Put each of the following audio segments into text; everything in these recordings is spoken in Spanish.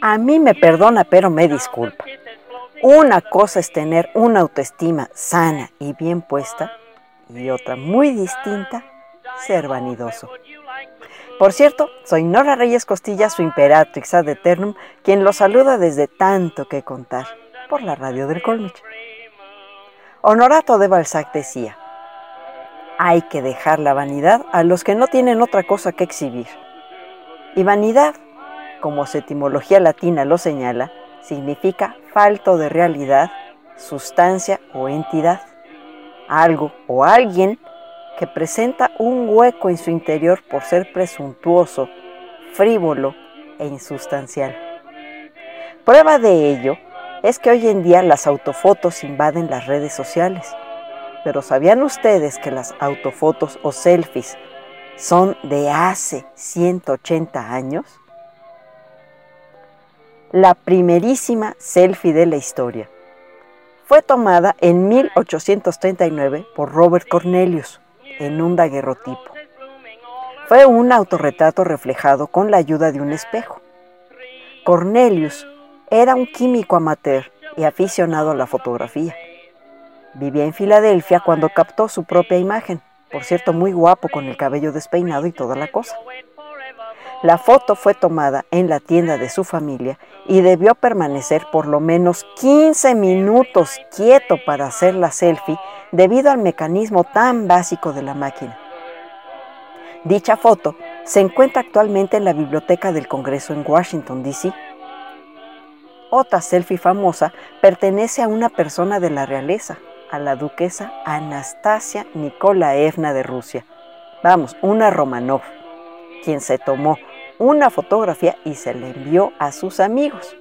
A mí me perdona, pero me disculpa. Una cosa es tener una autoestima sana y bien puesta y otra muy distinta, ser vanidoso. Por cierto, soy Nora Reyes Costilla, su imperatrix ad eternum, quien lo saluda desde tanto que contar por la radio del Colmich. Honorato de Balzac decía, hay que dejar la vanidad a los que no tienen otra cosa que exhibir. Y vanidad, como su etimología latina lo señala, significa falto de realidad, sustancia o entidad. Algo o alguien que presenta un hueco en su interior por ser presuntuoso, frívolo e insustancial. Prueba de ello es que hoy en día las autofotos invaden las redes sociales pero ¿sabían ustedes que las autofotos o selfies son de hace 180 años? La primerísima selfie de la historia fue tomada en 1839 por Robert Cornelius en un daguerrotipo. Fue un autorretrato reflejado con la ayuda de un espejo. Cornelius era un químico amateur y aficionado a la fotografía. Vivía en Filadelfia cuando captó su propia imagen, por cierto muy guapo con el cabello despeinado y toda la cosa. La foto fue tomada en la tienda de su familia y debió permanecer por lo menos 15 minutos quieto para hacer la selfie debido al mecanismo tan básico de la máquina. Dicha foto se encuentra actualmente en la Biblioteca del Congreso en Washington, D.C. Otra selfie famosa pertenece a una persona de la realeza, a la duquesa Anastasia Nikolaevna de Rusia. Vamos, una Romanov, quien se tomó una fotografía y se le envió a sus amigos.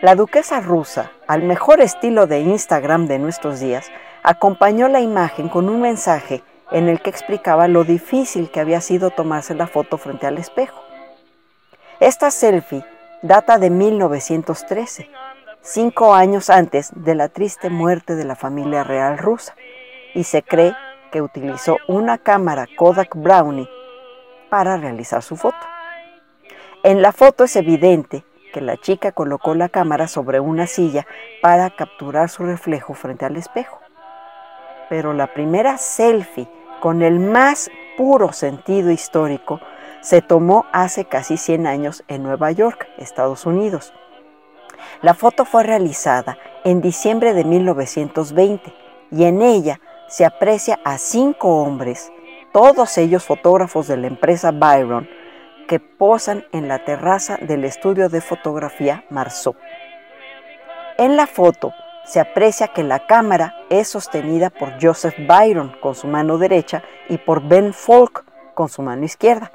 La duquesa rusa, al mejor estilo de Instagram de nuestros días, acompañó la imagen con un mensaje en el que explicaba lo difícil que había sido tomarse la foto frente al espejo. Esta selfie data de 1913 cinco años antes de la triste muerte de la familia real rusa, y se cree que utilizó una cámara Kodak Brownie para realizar su foto. En la foto es evidente que la chica colocó la cámara sobre una silla para capturar su reflejo frente al espejo. Pero la primera selfie con el más puro sentido histórico se tomó hace casi 100 años en Nueva York, Estados Unidos la foto fue realizada en diciembre de 1920 y en ella se aprecia a cinco hombres, todos ellos fotógrafos de la empresa Byron, que posan en la terraza del estudio de fotografía Marceau. En la foto se aprecia que la cámara es sostenida por Joseph Byron con su mano derecha y por Ben Folk con su mano izquierda.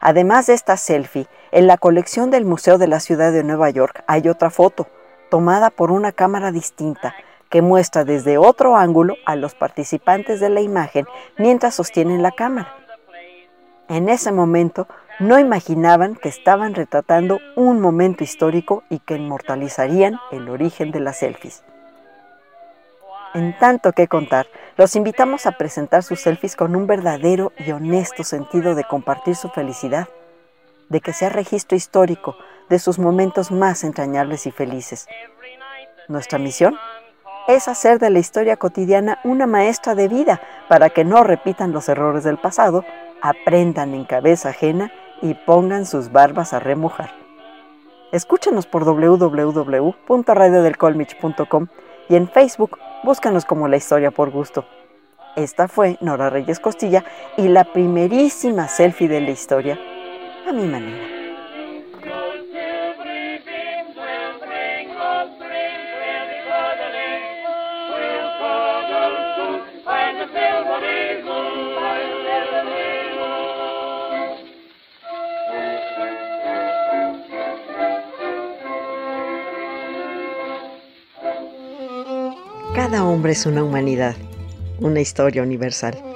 Además de esta selfie, en la colección del Museo de la Ciudad de Nueva York hay otra foto, tomada por una cámara distinta, que muestra desde otro ángulo a los participantes de la imagen mientras sostienen la cámara. En ese momento no imaginaban que estaban retratando un momento histórico y que inmortalizarían el origen de las selfies. En tanto que contar, los invitamos a presentar sus selfies con un verdadero y honesto sentido de compartir su felicidad de que sea registro histórico de sus momentos más entrañables y felices. Nuestra misión es hacer de la historia cotidiana una maestra de vida para que no repitan los errores del pasado aprendan en cabeza ajena y pongan sus barbas a remojar. Escúchanos por www.radiodelcolmich.com y en Facebook búscanos como La Historia por Gusto. Esta fue Nora Reyes Costilla y la primerísima selfie de la historia, a mi manera. Cada hombre es una humanidad, una historia universal.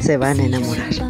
Se van a enamorar.